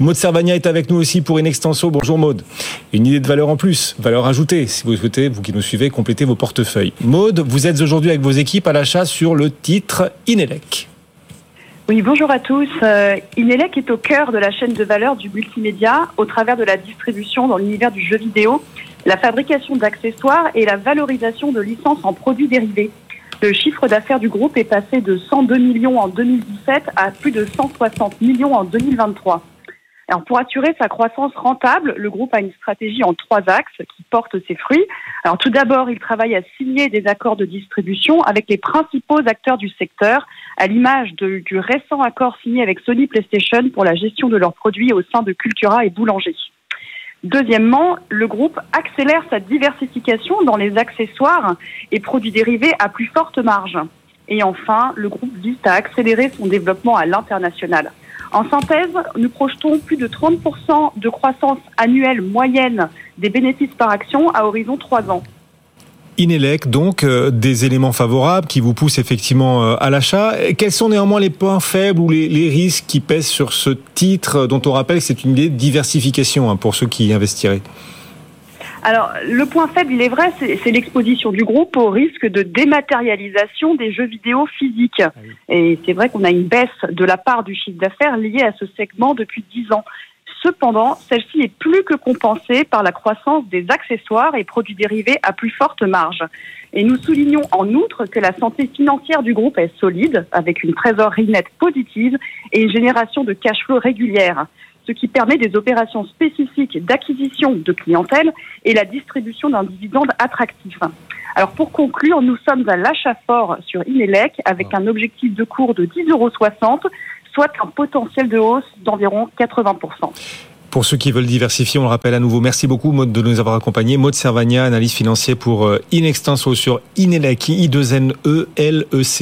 Maud Servagna est avec nous aussi pour une extenso. Bonjour Maud. Une idée de valeur en plus, valeur ajoutée, si vous souhaitez, vous qui nous suivez, compléter vos portefeuilles. Maud, vous êtes aujourd'hui avec vos équipes à l'achat sur le titre Inelec. Oui, bonjour à tous. Euh, Inelec est au cœur de la chaîne de valeur du multimédia au travers de la distribution dans l'univers du jeu vidéo, la fabrication d'accessoires et la valorisation de licences en produits dérivés. Le chiffre d'affaires du groupe est passé de 102 millions en 2017 à plus de 160 millions en 2023. Pour assurer sa croissance rentable, le groupe a une stratégie en trois axes qui portent ses fruits. Tout d'abord, il travaille à signer des accords de distribution avec les principaux acteurs du secteur, à l'image du récent accord signé avec Sony PlayStation pour la gestion de leurs produits au sein de Cultura et Boulanger. Deuxièmement, le groupe accélère sa diversification dans les accessoires et produits dérivés à plus forte marge. Et enfin, le groupe vise à accélérer son développement à l'international. En synthèse, nous projetons plus de 30% de croissance annuelle moyenne des bénéfices par action à horizon 3 ans. Inelec, donc euh, des éléments favorables qui vous poussent effectivement euh, à l'achat. Quels sont néanmoins les points faibles ou les, risques qui pèsent sur ce titre dont on rappelle que c'est une idée de diversification hein, pour ceux qui investiraient? Alors, le point faible, il est vrai, c'est l'exposition du groupe au risque de dématérialisation des jeux vidéo physiques. Ah Et c'est vrai qu'on a une baisse de la part du chiffre d'affaires liée à ce segment depuis 10 ans. Cependant, celle-ci est plus que compensée par la croissance des accessoires et produits dérivés à plus forte marge. Et nous soulignons en outre que la santé financière du groupe est solide, avec une trésorerie nette positive et une génération de cash flow régulière ce qui permet des opérations spécifiques d'acquisition de clientèle et la distribution d'un dividende attractif. Alors pour conclure, nous sommes à l'achat fort sur Inelec avec un objectif de cours de 10,60 euros, soit un potentiel de hausse d'environ 80%. Pour ceux qui veulent diversifier, on le rappelle à nouveau. Merci beaucoup, Maud, de nous avoir accompagnés. Maud Servagna, analyse financière pour euh, Inextenso sur Inelec, I2NE-L-E-C.